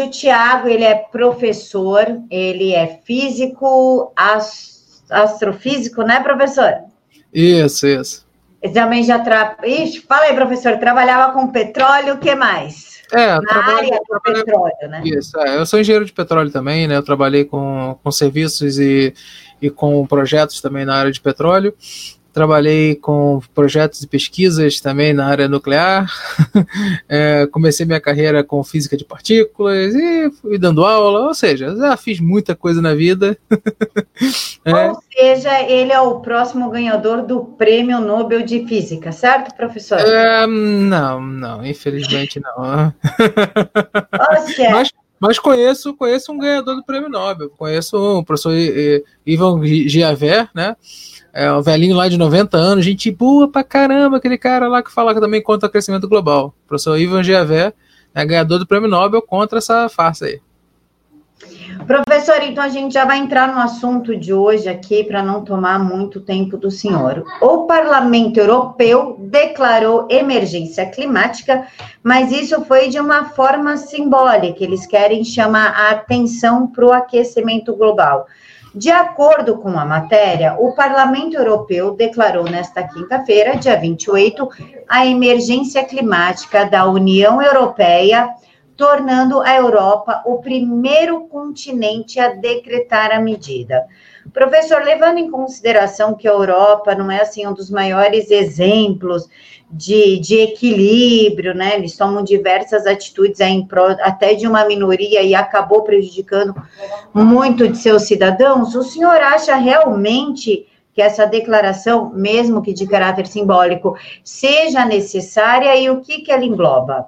o Tiago, ele é professor, ele é físico, astrofísico, né, professor? Isso, isso. Ele também já tra... Ixi, fala aí, professor, trabalhava com petróleo, o que mais? É, Na área do petróleo, né? Isso, é, eu sou engenheiro de petróleo também, né? Eu trabalhei com, com serviços e, e com projetos também na área de petróleo. Trabalhei com projetos de pesquisas também na área nuclear. é, comecei minha carreira com física de partículas e fui dando aula, ou seja, já fiz muita coisa na vida. é. Ou seja, ele é o próximo ganhador do Prêmio Nobel de Física, certo, professor? É, não, não, infelizmente não. Mas, mas conheço, conheço um ganhador do Prêmio Nobel. Conheço o professor Ivan Giaver, né? É um velhinho lá de 90 anos, gente boa pra caramba, aquele cara lá que fala também contra o crescimento global. O professor Ivan Giavé é ganhador do prêmio Nobel contra essa farsa aí. Professor, então a gente já vai entrar no assunto de hoje aqui para não tomar muito tempo do senhor. O Parlamento Europeu declarou emergência climática, mas isso foi de uma forma simbólica. Eles querem chamar a atenção para o aquecimento global. De acordo com a matéria, o Parlamento Europeu declarou nesta quinta-feira, dia 28, a emergência climática da União Europeia, tornando a Europa o primeiro continente a decretar a medida. Professor, levando em consideração que a Europa não é assim um dos maiores exemplos de, de equilíbrio, né? Eles tomam diversas atitudes pro, até de uma minoria e acabou prejudicando muito de seus cidadãos. O senhor acha realmente que essa declaração, mesmo que de caráter simbólico, seja necessária e o que, que ela engloba?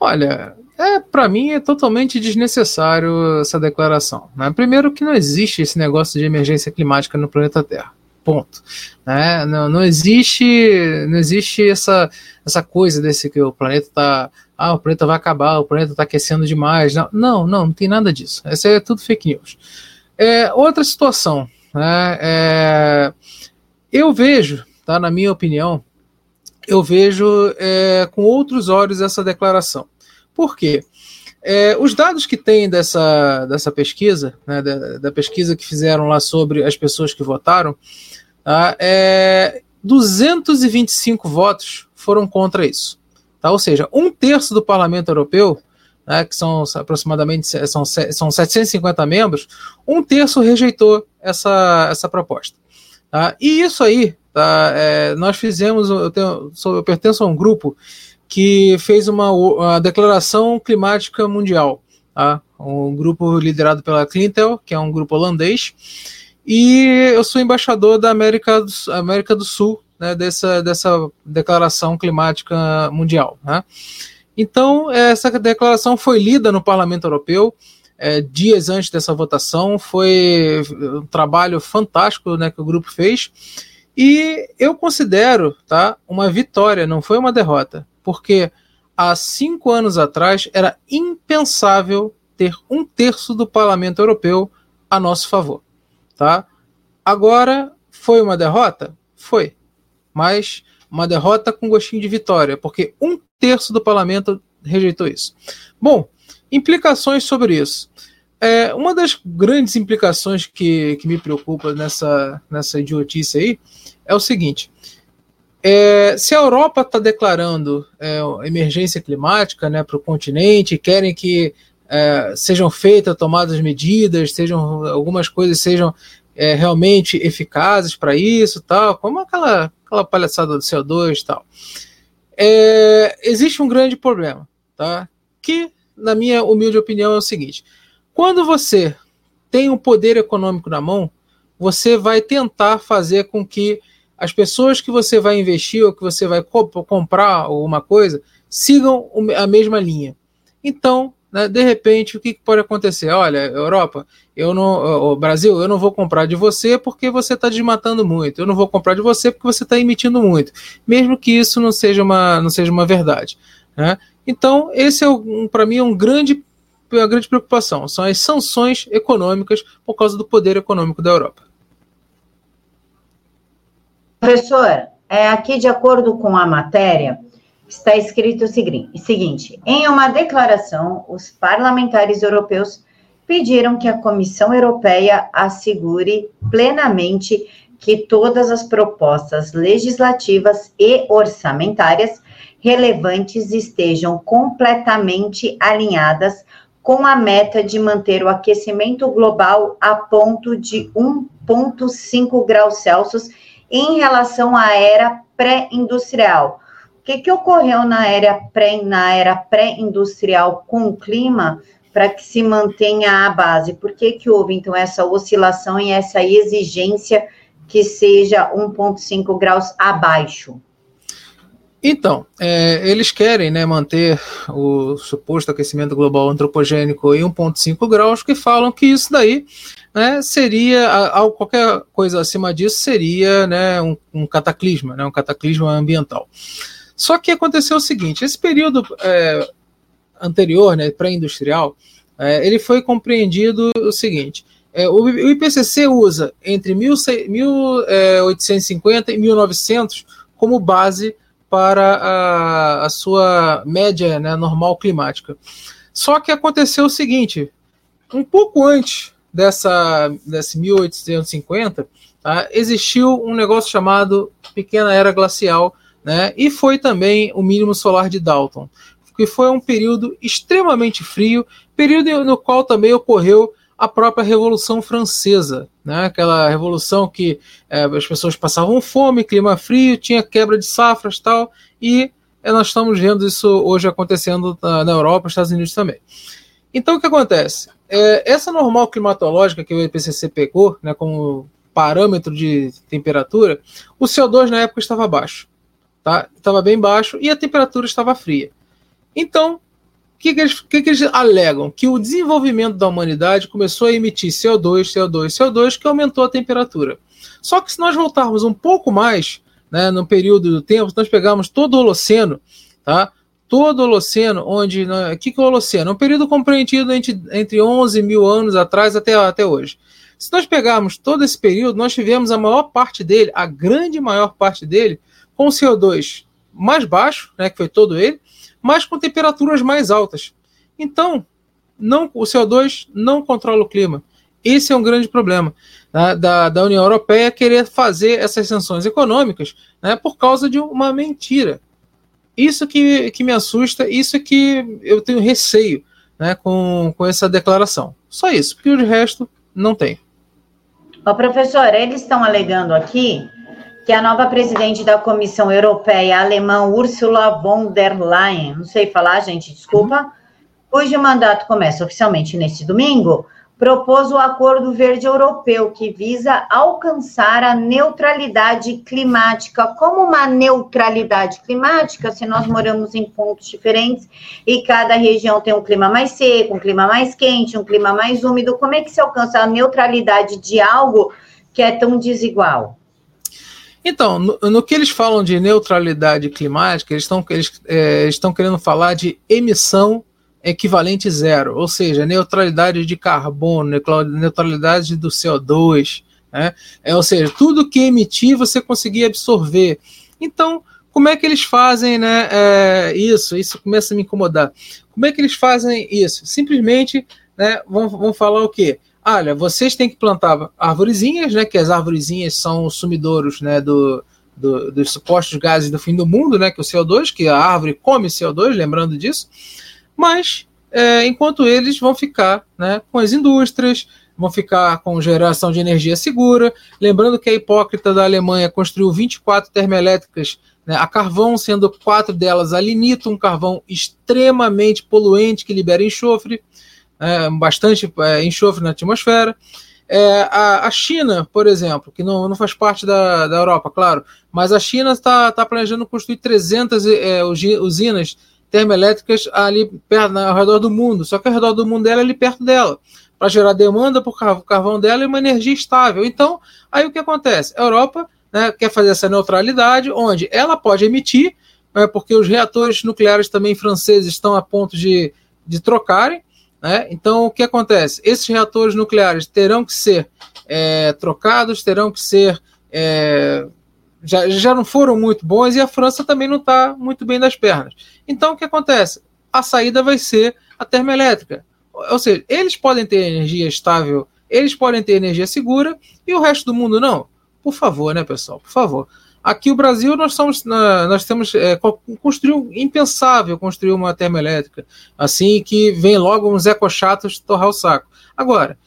Olha, é, para mim é totalmente desnecessário essa declaração. Né? Primeiro que não existe esse negócio de emergência climática no planeta Terra. Ponto. Né? Não, não existe não existe essa, essa coisa desse que o planeta está ah, o planeta vai acabar, o planeta está aquecendo demais. Não, não, não, não tem nada disso. Essa é tudo fake news. É, outra situação, né? É, eu vejo, tá, na minha opinião, eu vejo é, com outros olhos essa declaração. Por quê? É, os dados que tem dessa, dessa pesquisa, né, da, da, pesquisa que fizeram lá sobre as pessoas que votaram, tá, é, 225 votos foram contra isso. Tá? Ou seja, um terço do parlamento europeu, né, que são aproximadamente são, são 750 membros, um terço rejeitou essa, essa proposta. Tá? E isso aí, tá, é, nós fizemos, eu, tenho, eu pertenço a um grupo que fez uma, declaração climática mundial. Tá? Um grupo liderado pela Clintel, que é um grupo holandês, e eu sou embaixador da América do, América do Sul, né, dessa, dessa declaração climática mundial. Né? Então, essa declaração foi lida no Parlamento Europeu é, dias antes dessa votação, foi um trabalho fantástico né, que o grupo fez, e eu considero tá, uma vitória, não foi uma derrota porque há cinco anos atrás era impensável ter um terço do parlamento europeu a nosso favor. Tá? Agora, foi uma derrota? Foi. Mas uma derrota com gostinho de vitória, porque um terço do parlamento rejeitou isso. Bom, implicações sobre isso. É, uma das grandes implicações que, que me preocupa nessa, nessa idiotice aí é o seguinte: é, se a Europa está declarando é, emergência climática né, para o continente, querem que é, sejam feitas, tomadas medidas, sejam algumas coisas sejam é, realmente eficazes para isso, tal, como aquela, aquela palhaçada do CO2 e tal. É, existe um grande problema, tá? Que, na minha humilde opinião, é o seguinte: quando você tem o um poder econômico na mão, você vai tentar fazer com que as pessoas que você vai investir ou que você vai comprar alguma coisa sigam a mesma linha. Então, né, de repente, o que pode acontecer? Olha, Europa, eu não, o Brasil, eu não vou comprar de você porque você está desmatando muito. Eu não vou comprar de você porque você está emitindo muito, mesmo que isso não seja uma, não seja uma verdade. Né? Então, esse é para mim é um grande, uma grande preocupação. São as sanções econômicas por causa do poder econômico da Europa. Professor, é, aqui de acordo com a matéria, está escrito o seguinte: em uma declaração, os parlamentares europeus pediram que a Comissão Europeia assegure plenamente que todas as propostas legislativas e orçamentárias relevantes estejam completamente alinhadas com a meta de manter o aquecimento global a ponto de 1,5 graus Celsius em relação à era pré-industrial. O que, que ocorreu na era pré, na era pré-industrial com o clima para que se mantenha a base? Por que, que houve, então, essa oscilação e essa exigência que seja 1,5 graus abaixo? Então, é, eles querem né, manter o suposto aquecimento global antropogênico em 1,5 graus, que falam que isso daí né, seria, a, qualquer coisa acima disso seria né, um, um cataclisma, né, um cataclisma ambiental. Só que aconteceu o seguinte: esse período é, anterior, né, pré-industrial, é, ele foi compreendido o seguinte. É, o, o, IPCC usa entre 1850 e 1900 como base para a, a sua média né, normal climática. Só que aconteceu o seguinte: um pouco antes dessa, desse 1850, tá, existiu um negócio chamado Pequena Era Glacial, né, e foi também o mínimo solar de Dalton, que foi um período extremamente frio, período no qual também ocorreu a própria Revolução Francesa, né? aquela revolução que é, as pessoas passavam fome, clima frio, tinha quebra de safras tal, e é, nós estamos vendo isso hoje acontecendo na, na Europa, Estados Unidos também. Então o que acontece? É, essa normal climatológica que o IPCC pegou né, como parâmetro de temperatura, o CO2 na época estava baixo, tá? estava bem baixo e a temperatura estava fria. Então que, que, eles, que, que eles alegam? Que o desenvolvimento da humanidade começou a emitir CO2, CO2, CO2, que aumentou a temperatura. Só que se nós voltarmos um pouco mais, né, no período do tempo, nós pegarmos todo o Holoceno, tá? Todo o Holoceno, onde. O né, que, que é o Holoceno? É um período compreendido entre, entre 11 mil anos atrás até, até hoje. Se nós pegarmos todo esse período, nós tivemos a maior parte dele, a grande maior parte dele, com CO2 mais baixo, né, que foi todo ele, mas com temperaturas mais altas. Então, não, o CO2 não controla o clima. Esse é um grande problema né, da, da União Europeia querer fazer essas sanções econômicas né, por causa de uma mentira. Isso que, que me assusta, isso que eu tenho receio né, com, com essa declaração. Só isso, porque o resto não tem. Ó, professor, eles estão alegando aqui que a nova presidente da Comissão Europeia, alemã Ursula von der Leyen, não sei falar, gente, desculpa, cujo mandato começa oficialmente neste domingo, propôs o Acordo Verde Europeu, que visa alcançar a neutralidade climática. Como uma neutralidade climática, se nós moramos em pontos diferentes e cada região tem um clima mais seco, um clima mais quente, um clima mais úmido, como é que se alcança a neutralidade de algo que é tão desigual? Então, no, no, que eles falam de neutralidade climática, eles estão eles, é, estão querendo falar de emissão equivalente zero, ou seja, neutralidade de carbono, neutralidade do CO2, né? é, ou seja, tudo que emitir você conseguir absorver. Então, como é que eles fazem né, é, isso? Isso começa a me incomodar. Como é que eles fazem isso? Simplesmente né, vão, vão falar o quê? Olha, vocês têm que plantar arvorezinhas, né? Que as arvorezinhas são os sumidouros, né? Do, do, dos supostos gases do fim do mundo, né? Que o CO2, que a árvore come CO2, lembrando disso. Mas é, enquanto eles vão ficar, né? Com as indústrias, vão ficar com geração de energia segura. Lembrando que a hipócrita da Alemanha construiu 24 termoelétricas né, a carvão, sendo quatro delas a linito, um carvão extremamente poluente que libera enxofre é, bastante é, enxofre na atmosfera. É, a, a, China, por exemplo, que não, não faz parte da, da Europa, claro, mas a China está tá planejando construir 300 é, usinas termoelétricas ali perto, ao redor do mundo, só que ao redor do mundo dela ali perto dela, para gerar demanda por carvão dela e uma energia estável. Então, aí o que acontece? A Europa né, quer fazer essa neutralidade, onde ela pode emitir, é, porque os reatores nucleares também franceses estão a ponto de, de trocarem, né? Então, o que acontece? Esses reatores nucleares terão que ser é, trocados, terão que ser é, já, já não foram muito bons e a França também não está muito bem das pernas. Então o que acontece? A saída vai ser a termoelétrica. Ou seja, eles podem ter energia estável, eles podem ter energia segura e o resto do mundo não. Por favor, né, pessoal? Por favor. Aqui o Brasil nós somos nós temos é, construir um, impensável construir uma termoelétrica assim que vem logo uns ecochatos torrar o saco. Agora,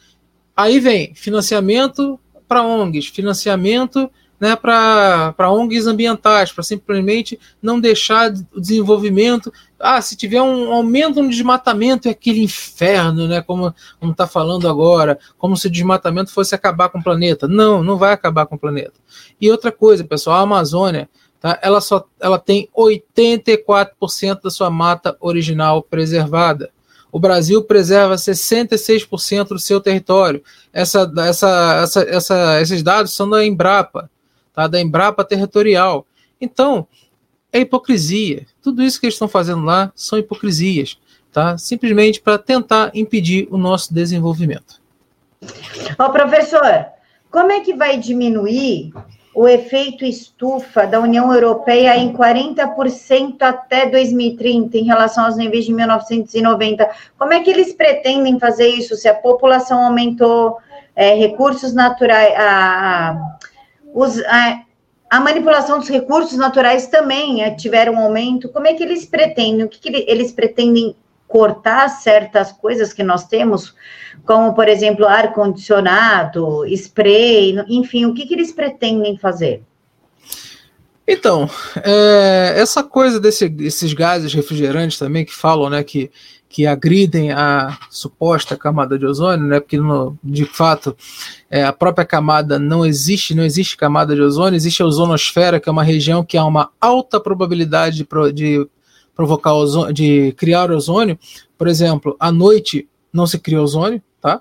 aí vem financiamento para ONGs, financiamento né, para ONGs ambientais, para simplesmente não deixar o desenvolvimento. Ah, se tiver um aumento no desmatamento, é aquele inferno, né, como está falando agora, como se o desmatamento fosse acabar com o planeta. Não, não vai acabar com o planeta. E outra coisa, pessoal, a Amazônia, tá, ela, só, ela tem 84% da sua mata original preservada. O Brasil preserva 66% do seu território. Essa, essa, essa, essa, esses dados são da Embrapa tá? da Embrapa Territorial. Então, é hipocrisia. Tudo isso que eles estão fazendo lá são hipocrisias, tá? simplesmente para tentar impedir o nosso desenvolvimento. Ó, professor, como é que vai diminuir o efeito estufa da União Europeia em 40% até 2030 em relação aos níveis de 1990? Como é que eles pretendem fazer isso se a população aumentou, é, recursos naturais, a, os, a, a, manipulação dos recursos naturais também é, tiveram um aumento. Como é que eles pretendem? O que, que eles pretendem cortar certas coisas que nós temos, como, por exemplo, ar-condicionado, spray, enfim, o que, que eles pretendem fazer? Então, é, essa coisa desse, desses gases refrigerantes também que falam, né, que que agridem a suposta camada de ozônio, né? Porque no, de fato é, a própria camada não existe, não existe camada de ozônio, existe a ozonosfera, que é uma região que há uma alta probabilidade de, de provocar ozônio, de criar ozônio. Por exemplo, à noite não se cria ozônio, tá?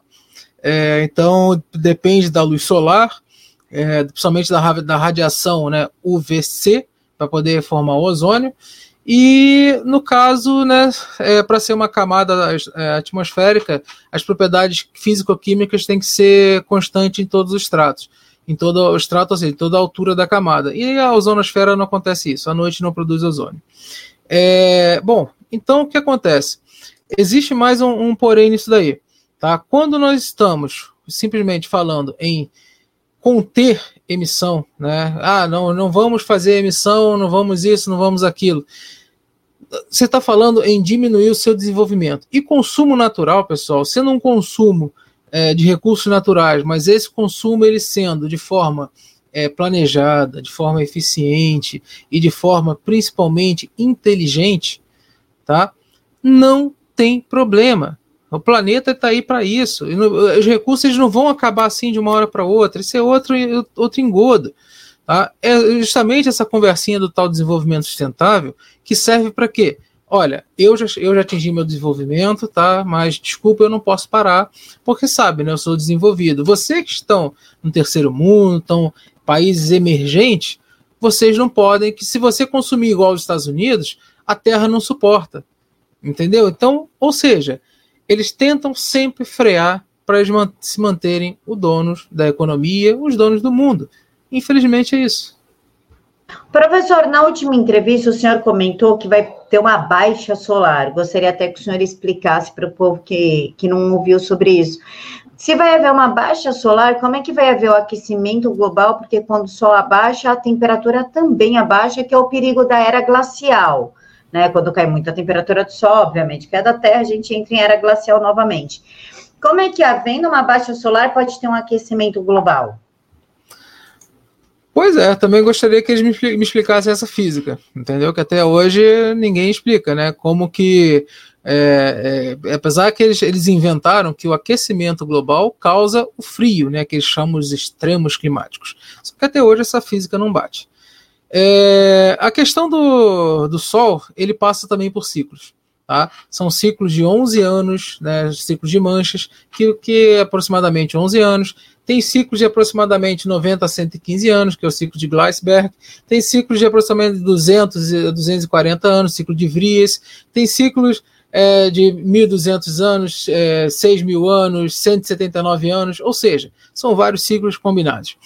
É, então depende da luz solar, é, principalmente da, da radiação, né, UVC, para poder formar ozônio. E no caso, né, é, para ser uma camada é, atmosférica, as propriedades físico-químicas têm que ser constantes em todos os estratos, em todo o estrato, ou seja, em toda a altura da camada. E a ozonosfera não acontece isso, a noite não produz ozônio. É, bom, então o que acontece? Existe mais um, um porém nisso daí. Tá? Quando nós estamos simplesmente falando em conter emissão, né? Ah, não, não vamos fazer emissão, não vamos isso, não vamos aquilo você está falando em diminuir o seu desenvolvimento. E consumo natural, pessoal, sendo um consumo é, de recursos naturais, mas esse consumo ele sendo de forma é, planejada, de forma eficiente e de forma principalmente inteligente, tá? Não tem problema. O planeta está aí para isso. Os recursos eles não vão acabar assim de uma hora para outra. Isso é outro, outro engodo. Tá? É justamente essa conversinha do tal desenvolvimento sustentável que serve para quê? Olha, eu já, eu já atingi meu desenvolvimento, tá? Mas desculpa, eu não posso parar, porque sabe, né? Eu sou desenvolvido. Vocês que estão no terceiro mundo, estão países emergentes, vocês não podem, que se você consumir igual os Estados Unidos, a Terra não suporta. Entendeu? Então, ou seja, eles tentam sempre frear para eles se manterem os donos da economia, os donos do mundo. Infelizmente é isso. Professor, na última entrevista o senhor comentou que vai ter uma baixa solar. Gostaria até que o senhor explicasse para o povo que, que não ouviu sobre isso. Se vai haver uma baixa solar, como é que vai haver o aquecimento global? Porque quando o sol abaixa, a temperatura também abaixa, que é o perigo da era glacial. Né? Quando cai muito a temperatura do sol, obviamente, que é da Terra, a gente entra em era glacial novamente. Como é que, havendo uma baixa solar, pode ter um aquecimento global? Pois é, também gostaria que eles me, explicassem essa física, entendeu? Que até hoje ninguém explica, né? Como que, é, é, apesar que eles, eles inventaram que o aquecimento global causa o frio, né? Que eles chamam de extremos climáticos. Só que até hoje essa física não bate. É, a questão do, do Sol, ele passa também por ciclos. Tá? São ciclos de 11 anos, né, ciclos de manchas, que, que é aproximadamente 11 anos. Tem ciclos de aproximadamente 90 a 115 anos, que é o ciclo de Gleisberg. Tem ciclos de aproximadamente 200 a 240 anos, ciclo de Vries. Tem ciclos é, de 1.200 anos, é, 6.000 anos, 179 anos, ou seja, são vários ciclos combinados.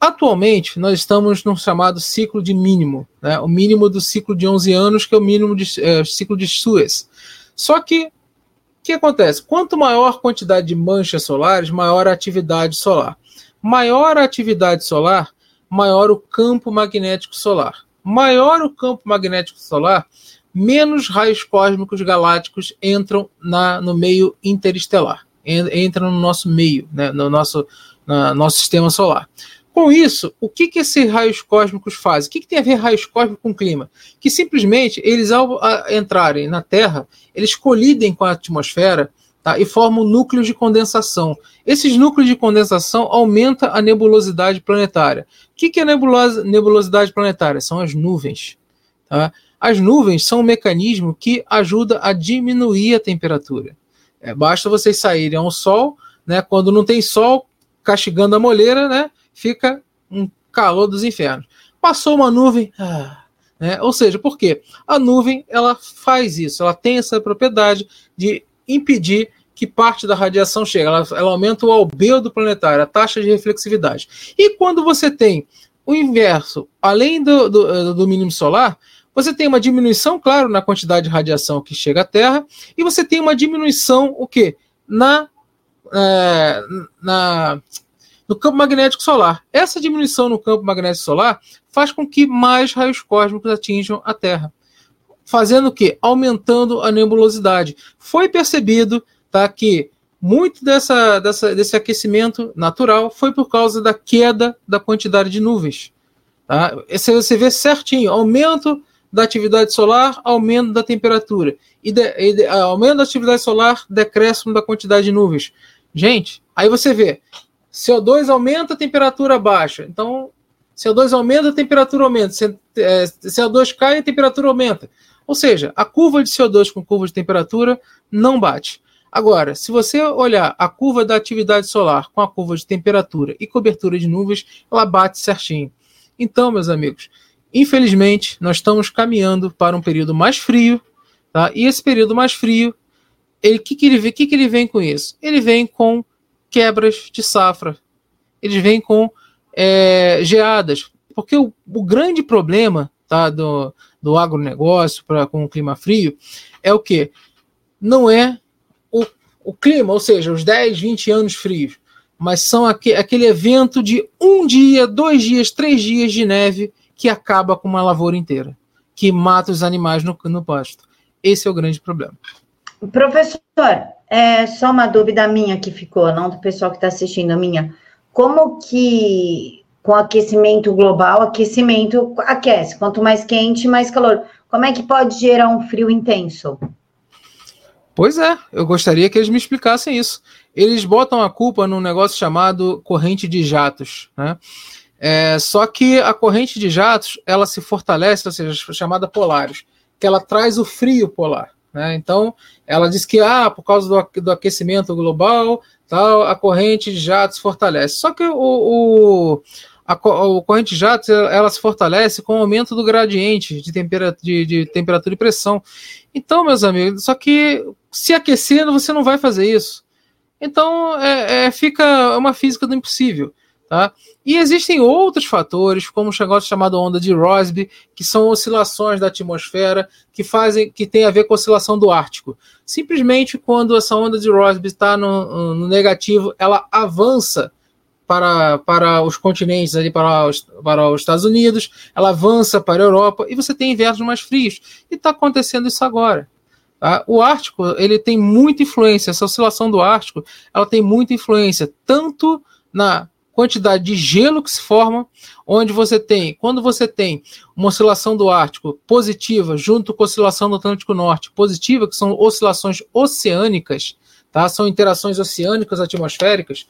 Atualmente, nós estamos no chamado ciclo de mínimo, né? o mínimo do ciclo de 11 anos, que é o mínimo de é, ciclo de Suez. Só que, que acontece? Quanto maior a quantidade de manchas solares, maior a atividade solar. Maior a atividade solar, maior o campo magnético solar. Maior o campo magnético solar, menos raios cósmicos galácticos entram na, no meio interestelar, entram no nosso meio, né, no nosso, na, nosso sistema solar. Com isso, o que, que esses raios cósmicos fazem? O que, que tem a ver raios cósmicos com clima? Que simplesmente eles, ao entrarem na Terra, eles colidem com a atmosfera tá, e formam núcleos de condensação. Esses núcleos de condensação aumentam a nebulosidade planetária. O que, que é nebulosa, nebulosidade planetária? São as nuvens. Tá? As nuvens são um mecanismo que ajuda a diminuir a temperatura. É, basta vocês saírem ao sol, né, quando não tem sol, castigando a moleira, né? Fica um calor dos infernos. Passou uma nuvem, ah, né? ou seja, por quê? A nuvem ela faz isso, ela tem essa propriedade de impedir que parte da radiação chegue, ela, ela aumenta o albedo planetário, a taxa de reflexividade. E quando você tem o inverso, além do, do, do mínimo solar, você tem uma diminuição, claro, na quantidade de radiação que chega à Terra, e você tem uma diminuição, o quê? Na, é, na no campo magnético solar. Essa diminuição no campo magnético solar faz com que mais raios cósmicos atinjam a Terra. Fazendo o quê? Aumentando a nebulosidade. Foi percebido tá, que muito dessa, dessa, desse aquecimento natural foi por causa da queda da quantidade de nuvens. Tá? Esse você vê certinho, aumento da atividade solar, aumento da temperatura. E, de, e de, aumento da atividade solar, decréscimo da quantidade de nuvens. Gente, aí você vê, CO2 aumenta, a temperatura baixa. Então, CO2 aumenta, a temperatura aumenta. CO2 é, cai, a temperatura aumenta. Ou seja, a curva de CO2 com curva de temperatura não bate. Agora, se você olhar a curva da atividade solar com a curva de temperatura e cobertura de nuvens, ela bate certinho. Então, meus amigos, infelizmente, nós estamos caminhando para um período mais frio, tá? E esse período mais frio, o que, que, ele, que, que ele vem com isso? Ele vem com quebras de safra. Eles vêm com é, geadas. Porque o, o, grande problema tá, do, do agronegócio pra, com o clima frio é o que? Não é o, o clima, ou seja, os 10, 20 anos frios, mas são aqu aquele evento de um dia, dois dias, três dias de neve que acaba com uma lavoura inteira, que mata os animais no, no pasto. Esse é o grande problema. Professor, é só uma dúvida minha que ficou, não do pessoal que está assistindo, a minha. Como que com aquecimento global, aquecimento aquece, quanto mais quente, mais calor. Como é que pode gerar um frio intenso? Pois é, eu gostaria que eles me explicassem isso. Eles botam a culpa num negócio chamado corrente de jatos, né? É, só que a corrente de jatos ela se fortalece, ou seja, chamada polares, que ela traz o frio polar. Né? Então, ela diz que ah, por causa do, do aquecimento global, tal, a corrente de jatos fortalece. Só que o, o a, a corrente de jatos ela se fortalece com o aumento do gradiente de, tempera, de, de temperatura e pressão. Então, meus amigos, só que se aquecendo, você não vai fazer isso. Então, é, é, fica uma física do impossível. Tá? E existem outros fatores, como o negócio chamado onda de Rossby, que são oscilações da atmosfera que fazem, que tem a ver com a oscilação do Ártico. Simplesmente quando essa onda de Rossby está no, no, negativo, ela avança para, para os continentes ali para os, para os Estados Unidos, ela avança para a Europa e você tem invernos mais frios. E está acontecendo isso agora. Tá? O Ártico ele tem muita influência. Essa oscilação do Ártico ela tem muita influência tanto na quantidade de gelo que se forma, onde você tem, quando você tem uma oscilação do Ártico positiva junto com a oscilação do Atlântico Norte positiva, que são oscilações oceânicas, tá? São interações oceânicas atmosféricas,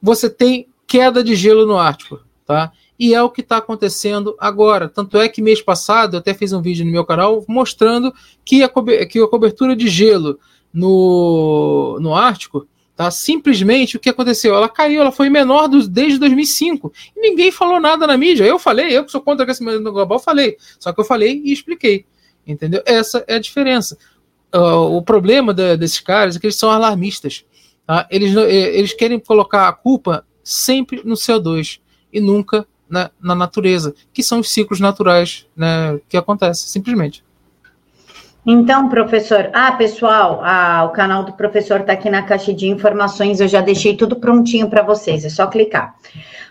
você tem queda de gelo no Ártico, tá? E é o que está acontecendo agora. Tanto é que mês passado eu até fiz um vídeo no meu canal mostrando que a, que a cobertura de gelo no, no Ártico Tá? Simplesmente o que aconteceu? Ela caiu, ela foi menor do, desde 2005. E ninguém falou nada na mídia. Eu falei, eu que sou contra o aquecimento global, falei. Só que eu falei e expliquei. Entendeu? Essa é a diferença. Uh, o problema de, desses caras é que eles são alarmistas. Tá? Eles, eles querem colocar a culpa sempre no CO2. e nunca na, na natureza, que são os ciclos naturais né, que acontecem, simplesmente. Então, professor, ah, pessoal, ah, o canal do professor está aqui na caixa de informações, eu já deixei tudo prontinho para vocês, é só clicar.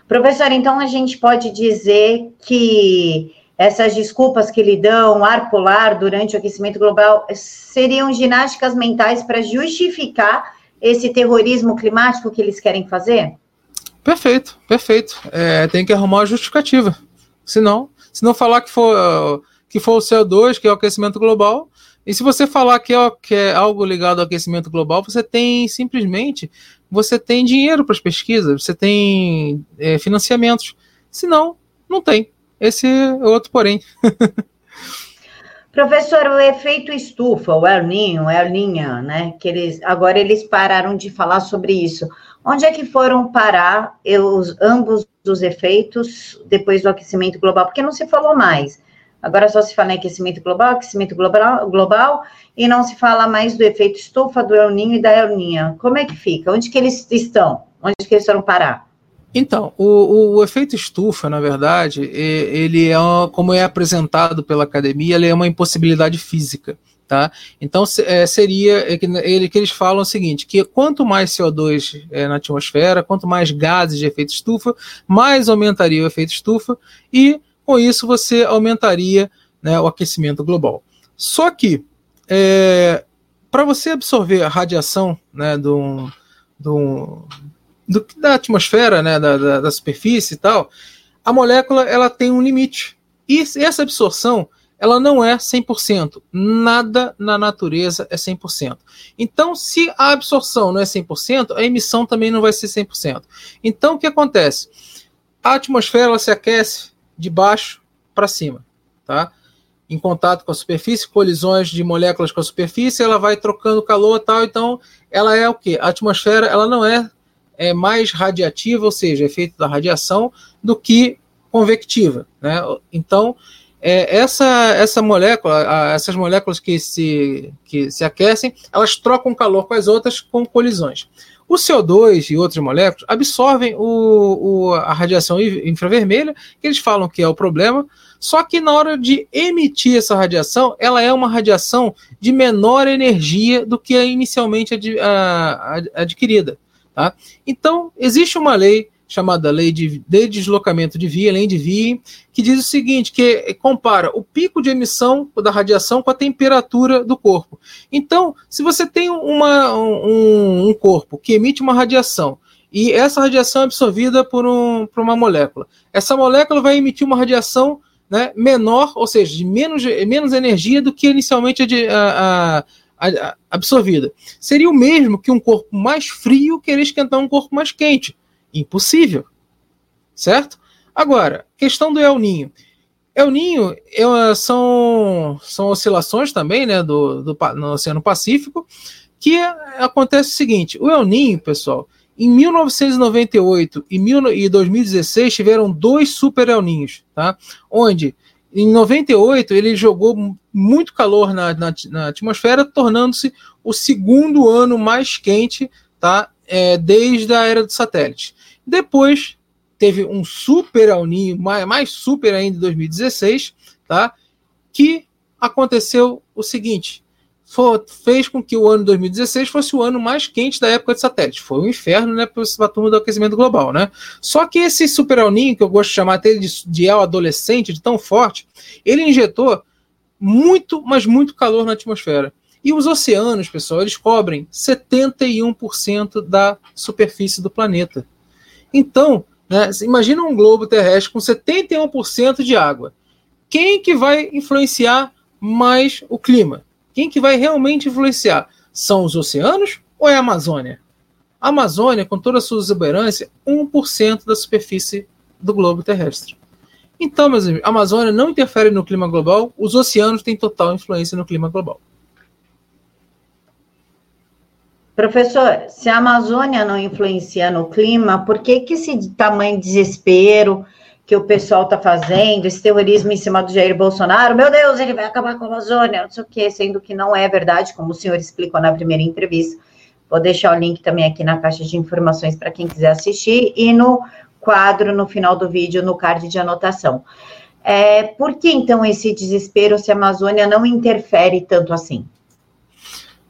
Professor, então a gente pode dizer que essas desculpas que lhe dão, ar polar durante o aquecimento global, seriam ginásticas mentais para justificar esse terrorismo climático que eles querem fazer? Perfeito, perfeito. É, tem que arrumar uma justificativa. Senão, se não falar que for, que for o CO2, que é o aquecimento global, e se você falar que é, que é algo ligado ao aquecimento global, você tem simplesmente você tem dinheiro para as pesquisas, você tem é, financiamentos. Se não, não tem. Esse é outro porém. Professor, o efeito estufa, o El Ninho, El Ninha, né? Que eles agora eles pararam de falar sobre isso. Onde é que foram parar os, ambos os efeitos depois do aquecimento global? Porque não se falou mais. Agora só se fala em aquecimento global, aquecimento global, global e não se fala mais do efeito estufa, do El Ninho e da El Ninha. Como é que fica? Onde que eles estão? Onde que eles foram parar? Então, o, o, efeito estufa, na verdade, ele é, como é apresentado pela academia, ele é uma impossibilidade física. Tá? Então é, seria é que, ele, que eles falam o seguinte: que quanto mais CO2 é, na atmosfera, quanto mais gases de efeito estufa, mais aumentaria o efeito estufa, e com isso você aumentaria né, o aquecimento global. Só que é, para você absorver a radiação né, do, do, do, da atmosfera, né, da, da, da superfície e tal, a molécula ela tem um limite. E essa absorção ela não é 100%. Nada na natureza é 100%. Então, se a absorção não é 100%, a emissão também não vai ser 100%. Então, o que acontece? A atmosfera ela se aquece de baixo para cima, tá? Em contato com a superfície, colisões de moléculas com a superfície, ela vai trocando calor e tal. Então, ela é o que? A atmosfera ela não é, é mais radiativa, ou seja, efeito da radiação, do que convectiva, né? Então, é, essa, essa molécula, essas moléculas que se, que se aquecem, elas trocam calor com as outras com colisões. O CO2 e outras moléculas absorvem o, o, a radiação infravermelha, que eles falam que é o problema, só que na hora de emitir essa radiação, ela é uma radiação de menor energia do que a inicialmente ad, a, a, adquirida. Tá? Então, existe uma lei chamada Lei de, de Deslocamento de Via, Lei de Wien, que diz o seguinte, que compara o pico de emissão da radiação com a temperatura do corpo. Então, se você tem uma, um, um corpo que emite uma radiação e essa radiação é absorvida por, um, por uma molécula, essa molécula vai emitir uma radiação né, menor, ou seja, de menos, menos energia do que inicialmente a, a, a, absorvida. Seria o mesmo que um corpo mais frio querer esquentar um corpo mais quente. Impossível. Certo? Agora, questão do El Ninho. El Ninho é, são, são oscilações também né, do, do, no Oceano Pacífico, que acontece o seguinte: o El Ninho, pessoal, em 1998 e, mil, e 2016 tiveram dois super El Ninhos, tá? onde em 98 ele jogou muito calor na, na, na atmosfera, tornando-se o segundo ano mais quente tá? É, desde a era dos satélites. Depois teve um super El mais, super ainda em 2016, tá? Que aconteceu o seguinte: foi, fez com que o ano 2016 fosse o ano mais quente da época de satélite. Foi um inferno, né, para a turma do aquecimento global, né? Só que esse super El que eu gosto de chamar até de, de El adolescente, de tão forte, ele injetou muito, mas muito calor na atmosfera. E os oceanos, pessoal, eles cobrem 71% da superfície do planeta. Então, né, imagina um globo terrestre com 71% de água. Quem que vai influenciar mais o clima? Quem que vai realmente influenciar? São os oceanos ou é a Amazônia? A Amazônia, com toda a sua exuberância, 1% da superfície do globo terrestre. Então, meus amigos, a Amazônia não interfere no clima global, os oceanos têm total influência no clima global. Professor, se a Amazônia não influencia no clima, por que, que esse tamanho de desespero que o pessoal está fazendo, esse terrorismo em cima do Jair Bolsonaro, meu Deus, ele vai acabar com a Amazônia, não sei o quê, sendo que não é verdade, como o senhor explicou na primeira entrevista. Vou deixar o link também aqui na caixa de informações para quem quiser assistir. E no quadro no final do vídeo, no card de anotação. É, por que então esse desespero se a Amazônia não interfere tanto assim?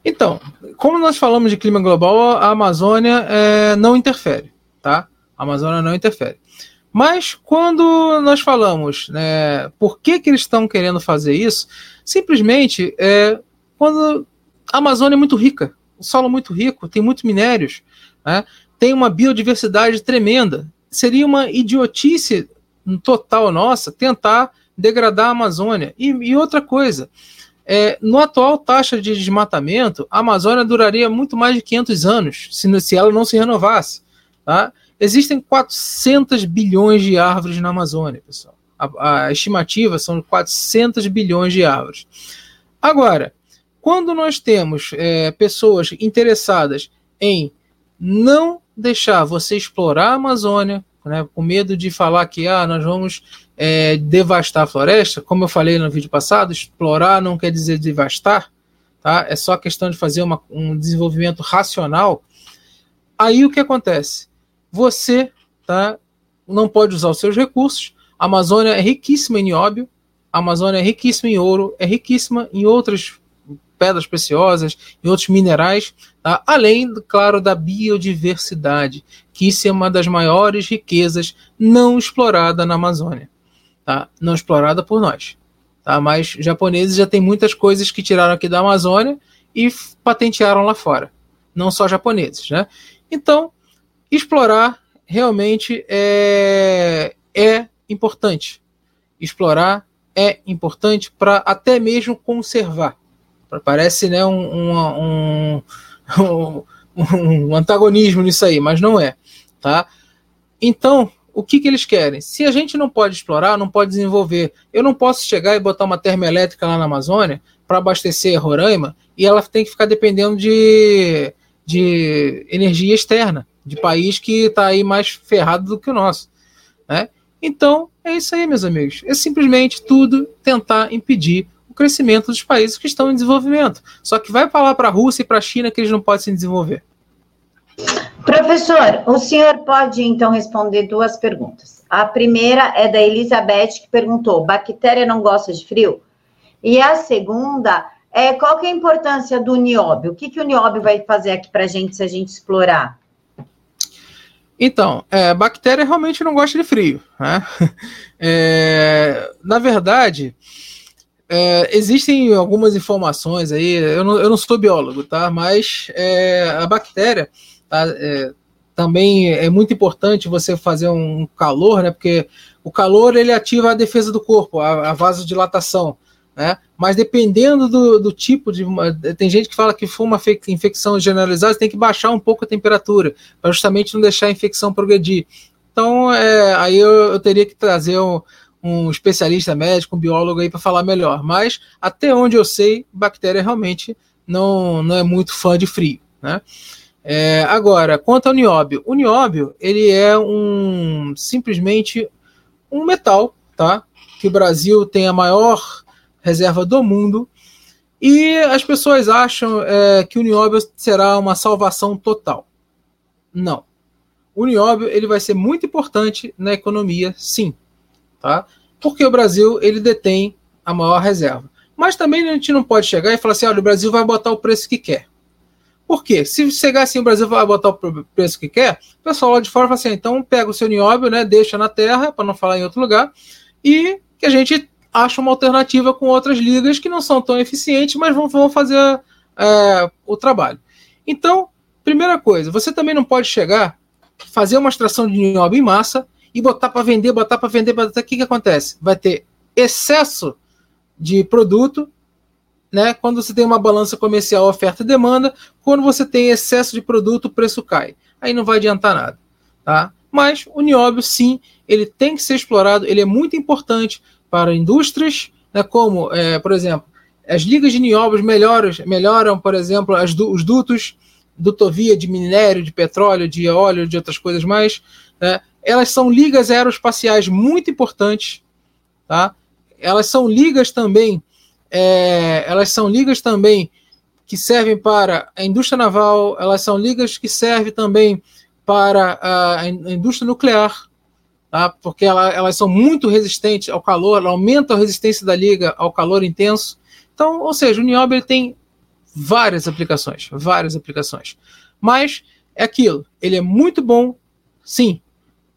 Então, como nós falamos de clima global, a Amazônia é, não interfere, tá? A Amazônia não interfere. Mas quando nós falamos, né, por que, que eles estão querendo fazer isso, simplesmente é quando a Amazônia é muito rica, o solo é muito rico, tem muitos minérios, né, tem uma biodiversidade tremenda. Seria uma idiotice total nossa tentar degradar a Amazônia. E, e outra coisa, é, no atual taxa de desmatamento, a Amazônia duraria muito mais de 500 anos se, se ela não se renovasse. Tá? Existem 400 bilhões de árvores na Amazônia, pessoal. A, a estimativa são 400 bilhões de árvores. Agora, quando nós temos é, pessoas interessadas em não deixar você explorar a Amazônia, né, com medo de falar que ah, nós vamos é, devastar a floresta, como eu falei no vídeo passado, explorar não quer dizer devastar, tá? é só questão de fazer uma, um desenvolvimento racional. Aí o que acontece? Você tá, não pode usar os seus recursos, a Amazônia é riquíssima em nióbio, a Amazônia é riquíssima em ouro, é riquíssima em outras pedras preciosas e outros minerais, tá? além, claro, da biodiversidade, que isso é uma das maiores riquezas não explorada na Amazônia, tá? não explorada por nós. Tá? Mas japoneses já têm muitas coisas que tiraram aqui da Amazônia e patentearam lá fora, não só japoneses. Né? Então, explorar realmente é, é importante. Explorar é importante para até mesmo conservar. Parece né, um, um, um, um, antagonismo nisso aí, mas não é. Tá? Então, o que, que eles querem? Se a gente não pode explorar, não pode desenvolver, eu não posso chegar e botar uma termoelétrica lá na Amazônia para abastecer Roraima e ela tem que ficar dependendo de, de energia externa, de país que está aí mais ferrado do que o nosso. Né? Então, é isso aí, meus amigos. É simplesmente tudo tentar impedir crescimento dos países que estão em desenvolvimento. Só que vai falar para a Rússia e para a China que eles não podem se desenvolver. Professor, o senhor pode então responder duas perguntas. A primeira é da Elizabeth, que perguntou: bactéria não gosta de frio? E a segunda é qual que é a importância do nióbio? O que, que o nióbio vai fazer aqui para a gente se a gente explorar? Então, é, bactéria realmente não gosta de frio. Né? É, na verdade, é, existem algumas informações aí, eu não, eu não sou biólogo, tá? Mas é, a bactéria tá, é, também é muito importante você fazer um calor, né? Porque o calor ele ativa a defesa do corpo, a, a vasodilatação. Né? Mas dependendo do, do tipo de. Tem gente que fala que for uma infecção generalizada, tem que baixar um pouco a temperatura, para justamente não deixar a infecção progredir. Então, é, aí eu, eu teria que trazer um, um especialista médico, um biólogo aí para falar melhor. Mas até onde eu sei, bactéria realmente não, não é muito fã de frio, né? É, agora, quanto ao nióbio, o nióbio ele é um simplesmente um metal, tá? Que o Brasil tem a maior reserva do mundo e as pessoas acham é, que o nióbio será uma salvação total. Não. O nióbio ele vai ser muito importante na economia, sim tá? Porque o Brasil ele detém a maior reserva. Mas também a gente não pode chegar e falar assim, olha, o Brasil vai botar o preço que quer. Por quê? Se chegar assim, o Brasil vai botar o preço que quer, o pessoal lá de fora fala assim, então pega o seu nióbio, né, deixa na terra, para não falar em outro lugar, e que a gente acha uma alternativa com outras ligas que não são tão eficientes, mas vão, vão fazer é, o trabalho. Então, primeira coisa, você também não pode chegar, fazer uma extração de nióbio em massa, e botar para vender, botar para vender, botar. O que, que acontece? Vai ter excesso de produto, né? Quando você tem uma balança comercial oferta e demanda, quando você tem excesso de produto, o preço cai. Aí não vai adiantar nada, tá? Mas o nióbio, sim, ele tem que ser explorado, ele é muito importante para indústrias, né, como, é, por exemplo, as ligas de nióbios melhoram, melhoram por exemplo, as, os dutos, dutovia de minério, de petróleo, de óleo, de outras coisas mais, né? Elas são ligas aeroespaciais muito importantes, tá? Elas são ligas também, é, elas são ligas também que servem para a indústria naval, elas são ligas que servem também para a indústria nuclear, tá? porque ela, elas são muito resistentes ao calor, ela aumenta a resistência da liga ao calor intenso. Então, ou seja, o nióbio tem várias aplicações, várias aplicações. Mas é aquilo, ele é muito bom, sim,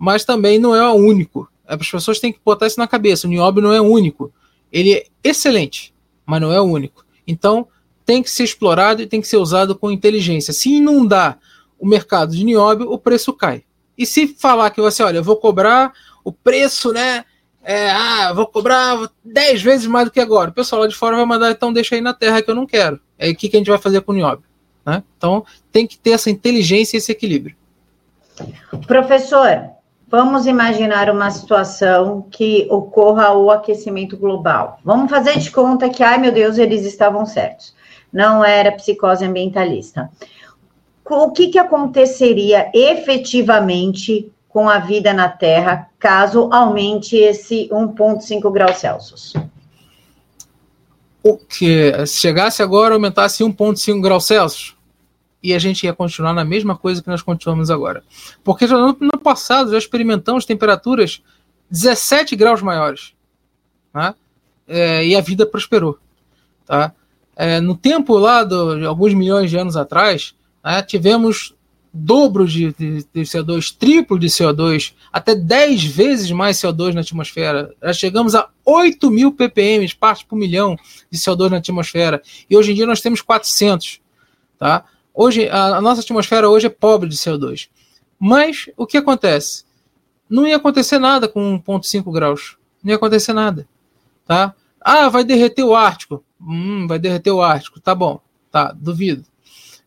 mas também não é o único. As pessoas têm que botar isso na cabeça. O nióbio não é único. Ele é excelente, mas não é o único. Então, tem que ser explorado e tem que ser usado com inteligência. Se inundar o mercado de nióbio, o preço cai. E se falar que você, olha, eu vou cobrar o preço, né? É, ah, vou cobrar 10 vezes mais do que agora. O pessoal lá de fora vai mandar, então deixa aí na terra que eu não quero. É o que, que a gente vai fazer com o nióbio. Né? Então tem que ter essa inteligência e esse equilíbrio. Professor, vamos imaginar uma situação que ocorra o aquecimento global. Vamos fazer de conta que, ai meu Deus, eles estavam certos. Não era psicose ambientalista o que, que aconteceria efetivamente com a vida na Terra caso aumente esse 1,5 graus Celsius? O que? Se chegasse agora, aumentasse 1,5 graus Celsius, e a gente ia continuar na mesma coisa que nós continuamos agora. Porque já no, no passado já experimentamos temperaturas 17 graus maiores. Tá? É, e a vida prosperou. Tá? É, no tempo lá do, de alguns milhões de anos atrás, né? Tivemos dobro de, de, de, CO2, triplo de CO2, até 10 vezes mais CO2 na atmosfera. Já chegamos a 8 mil ppm, partes por milhão de CO2 na atmosfera. E hoje em dia nós temos 400. Tá? Hoje, a, a nossa atmosfera hoje é pobre de CO2. Mas o que acontece? Não ia acontecer nada com 1,5 graus. Não ia acontecer nada. Tá? Ah, vai derreter o Ártico. Hum, vai derreter o Ártico. Tá bom. Tá, duvido.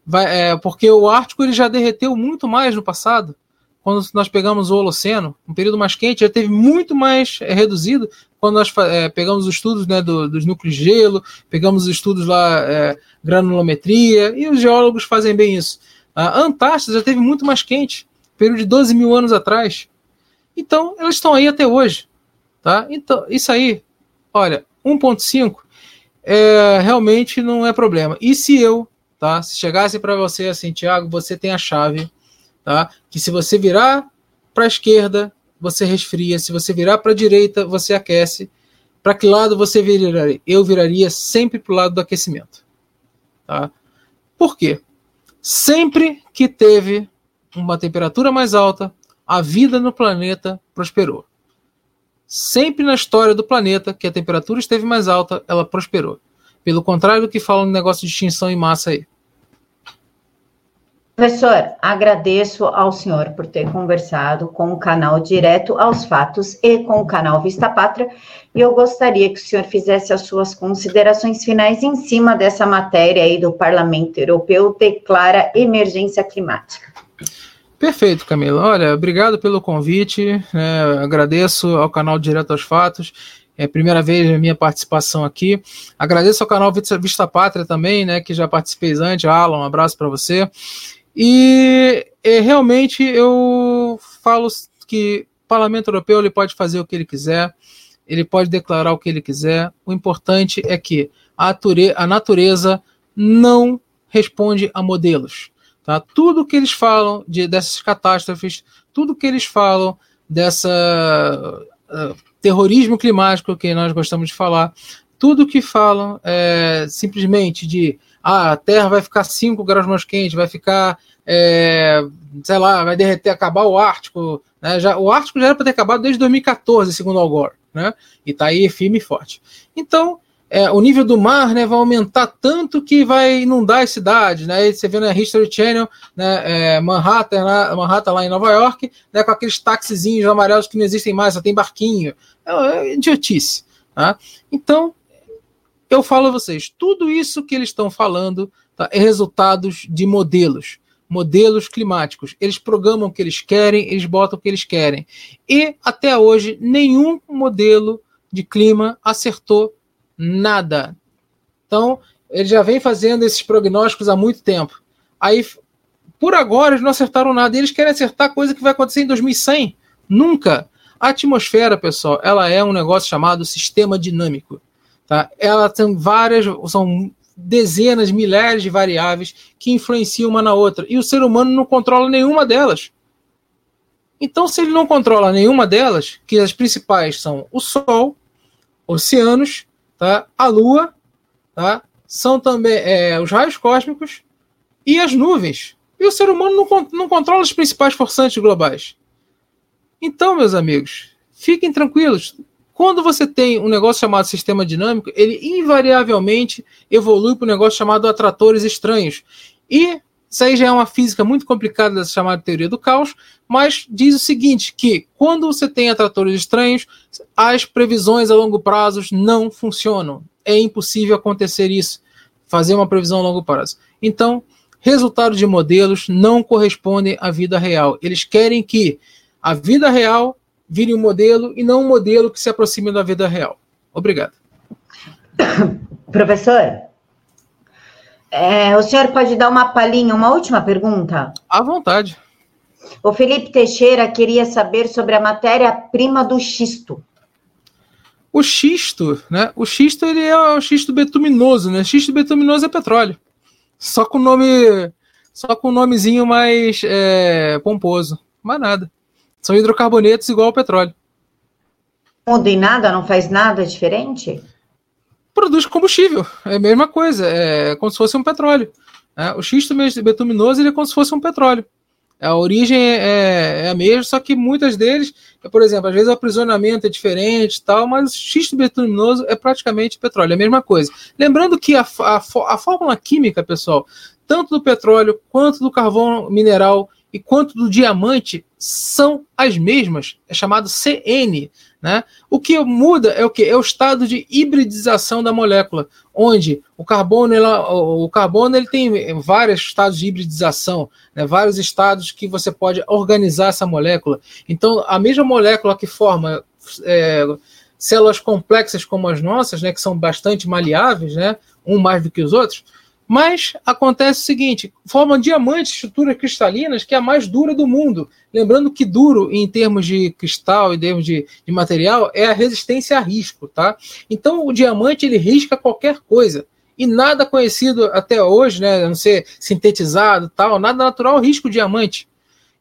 Vai, é, porque o Ártico ele já derreteu muito mais no passado. Quando nós pegamos o Holoceno, um período mais quente, já teve muito mais é, reduzido. Quando nós é, pegamos os estudos né, do, dos núcleos de gelo, pegamos os estudos lá, é, granulometria, e os geólogos fazem bem isso. A Antártida já teve muito mais quente, período de 12 mil anos atrás. Então, elas estão aí até hoje. Tá? Então, isso aí, olha, 1.5 é, realmente não é problema. E se eu tá? Se chegasse para você assim, Tiago, você tem a chave, tá? Que se você virar para a esquerda, você resfria, se você virar para a direita, você aquece. Para que lado você viraria? Eu viraria sempre para o lado do aquecimento, tá? Por quê? Sempre que teve uma temperatura mais alta, a vida no planeta prosperou. Sempre na história do planeta que a temperatura esteve mais alta, ela prosperou. Pelo contrário do que falam no negócio de extinção em massa aí. Professor, agradeço ao senhor por ter conversado com o canal Direto aos Fatos e com o canal Vista Pátria, e eu gostaria que o senhor fizesse as suas considerações finais em cima dessa matéria aí do Parlamento Europeu declara emergência climática. Perfeito, Camila. Olha, obrigado pelo convite, né, agradeço ao canal Direto aos Fatos é a primeira vez a minha participação aqui. Agradeço ao canal Vista Pátria também, né, que já participei antes. Alan, um abraço para você. E, e realmente eu falo que o Parlamento Europeu ele pode fazer o que ele quiser, ele pode declarar o que ele quiser. O importante é que a, a natureza não responde a modelos. Tá? Tudo que eles falam de, dessas catástrofes, tudo que eles falam dessa uh, terrorismo climático que nós gostamos de falar, tudo que falam é simplesmente de ah, a Terra vai ficar 5 graus mais quente, vai ficar, é, sei lá, vai derreter, acabar o Ártico. Né? Já, o Ártico já era para ter acabado desde 2014, segundo Al Gore, né? e está aí firme e forte. Então, é, o nível do mar né, vai aumentar tanto que vai inundar as cidades. Né? você vê na History Channel, né, é, Manhattan, lá, Manhattan, lá em Nova York, né, com aqueles taxizinhos amarelos que não existem mais, só tem barquinho. É, é idiotice. Tá? Então, eu falo a vocês, tudo isso que eles estão falando tá, é resultados de modelos, modelos climáticos. Eles programam o que eles querem, eles botam o que eles querem. E até hoje, nenhum modelo de clima acertou nada. Então, ele já vem fazendo esses prognósticos há muito tempo. Aí, por agora, eles não acertaram nada. E eles querem acertar coisa que vai acontecer em 2100. Nunca. A atmosfera, pessoal, ela é um negócio chamado sistema dinâmico. Tá? Ela tem várias, são dezenas, milhares de variáveis que influenciam uma na outra. E o ser humano não controla nenhuma delas. Então, se ele não controla nenhuma delas, que as principais são o Sol, oceanos, tá? a Lua, tá? são também é, os raios cósmicos e as nuvens. E o ser humano não, não controla os principais forçantes globais. Então, meus amigos, fiquem tranquilos. Quando você tem um negócio chamado sistema dinâmico, ele invariavelmente evolui para um negócio chamado atratores estranhos. E isso aí já é uma física muito complicada dessa chamada teoria do caos, mas diz o seguinte: que quando você tem atratores estranhos, as previsões a longo prazo não funcionam. É impossível acontecer isso, fazer uma previsão a longo prazo. Então, resultados de modelos não correspondem à vida real. Eles querem que a vida real vire um modelo e não um modelo que se aproxime da vida real. Obrigado. Professor, é, o senhor pode dar uma palhinha, uma última pergunta? À vontade. O Felipe Teixeira queria saber sobre a matéria-prima do xisto. O xisto, né? O xisto ele é o xisto betuminoso, né? Xisto betuminoso é petróleo. Só com nome, só com nomezinho mais é, pomposo. Mais nada. São hidrocarbonetos igual ao petróleo. Não muda em nada, não faz nada diferente? produz combustível. É a mesma coisa, é como se fosse um petróleo. É, o xisto betuminoso ele é como se fosse um petróleo. A origem é, é, é, a mesma, só que muitas deles, por exemplo, às vezes o aprisionamento é diferente tal, mas o xisto betuminoso é praticamente petróleo, é a mesma coisa. Lembrando que a, a, a fórmula química, pessoal, tanto do petróleo quanto do carvão mineral e quanto do diamante são as mesmas, é chamado CN. Né? O que muda é o que? É o estado de hibridização da molécula, onde o carbono, o carbono ele tem vários estados de hibridização, né? vários estados que você pode organizar essa molécula. Então, a mesma molécula que forma é, células complexas como as nossas, né, que são bastante maleáveis, né, um mais do que os outros, mas acontece o seguinte: forma diamantes, estruturas cristalinas, que é a mais dura do mundo. Lembrando que duro, em termos de cristal, em termos de, de material, é a resistência a risco, tá? Então o diamante ele risca qualquer coisa. E nada conhecido até hoje, né? A não ser sintetizado tal, nada natural risca o diamante.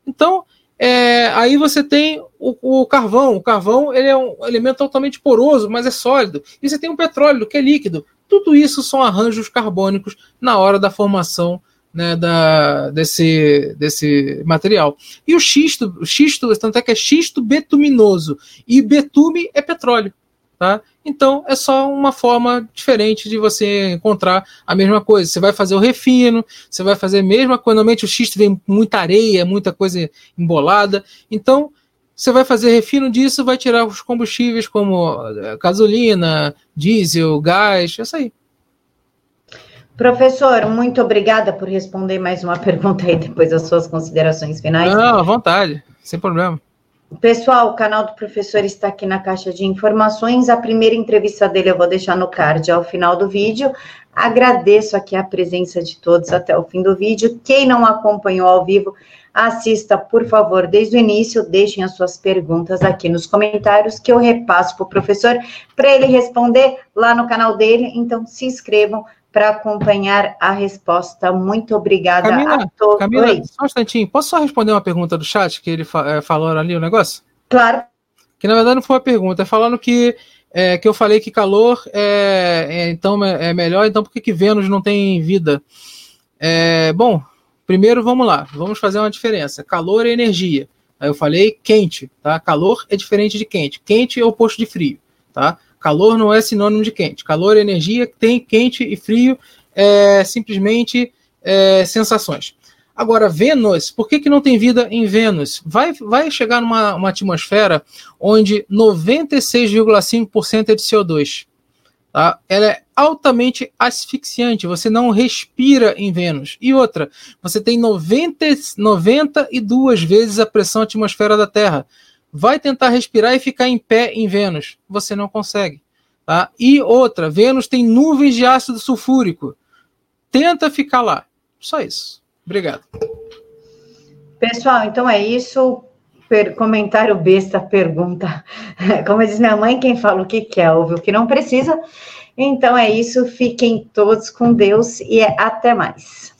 Então, é, aí você tem o, o, carvão. O carvão ele é um elemento totalmente poroso, mas é sólido. E você tem o petróleo, que é líquido. Tudo isso são arranjos carbônicos na hora da formação né, da, desse, desse material. E o xisto, o xisto, tanto é que é xisto betuminoso, e betume é petróleo. Tá? Então é só uma forma diferente de você encontrar a mesma coisa. Você vai fazer o refino, você vai fazer a mesma coisa. Normalmente o xisto vem muita areia, muita coisa embolada. Então você vai fazer refino disso, vai tirar os combustíveis como eh, gasolina, diesel, gás, isso aí. Professor, muito obrigada por responder mais uma pergunta aí depois das suas considerações finais. Não, à vontade, sem problema. Pessoal, o canal do professor está aqui na caixa de informações. A primeira entrevista dele eu vou deixar no card ao final do vídeo. Agradeço aqui a presença de todos até o fim do vídeo. Quem não acompanhou ao vivo, Assista, por favor, desde o início, deixem as suas perguntas aqui nos comentários que eu repasso para o professor para ele responder lá no canal dele. Então, se inscrevam para acompanhar a resposta. Muito obrigada Camila, a todos. Camila, Oi. só um instantinho. Posso só responder uma pergunta do chat que ele é, falou ali o negócio? Claro. Que na verdade não foi uma pergunta, é falando que é, que eu falei que calor é, é então é, é melhor, então por que, que Vênus não tem vida? É, bom, Primeiro, vamos lá, vamos fazer uma diferença. Calor é energia. Aí eu falei quente, tá? Calor é diferente de quente. Quente é o oposto de frio, tá? Calor não é sinônimo de quente. Calor é energia, tem quente e frio é simplesmente é, sensações. Agora, Vênus, por que, que não tem vida em Vênus? Vai, vai chegar numa uma atmosfera onde 96,5% é de CO2. Tá? Ela é altamente asfixiante, você não respira em Vênus. E outra, você tem 90, 92 vezes a pressão atmosfera da Terra. Vai tentar respirar e ficar em pé em Vênus, você não consegue. Tá? E outra, Vênus tem nuvens de ácido sulfúrico. Tenta ficar lá. Só isso. Obrigado. Pessoal, então é isso. Per comentário besta, pergunta. Como diz minha mãe, quem fala o que quer, ouve o que não precisa. Então é isso, fiquem todos com Deus e até mais.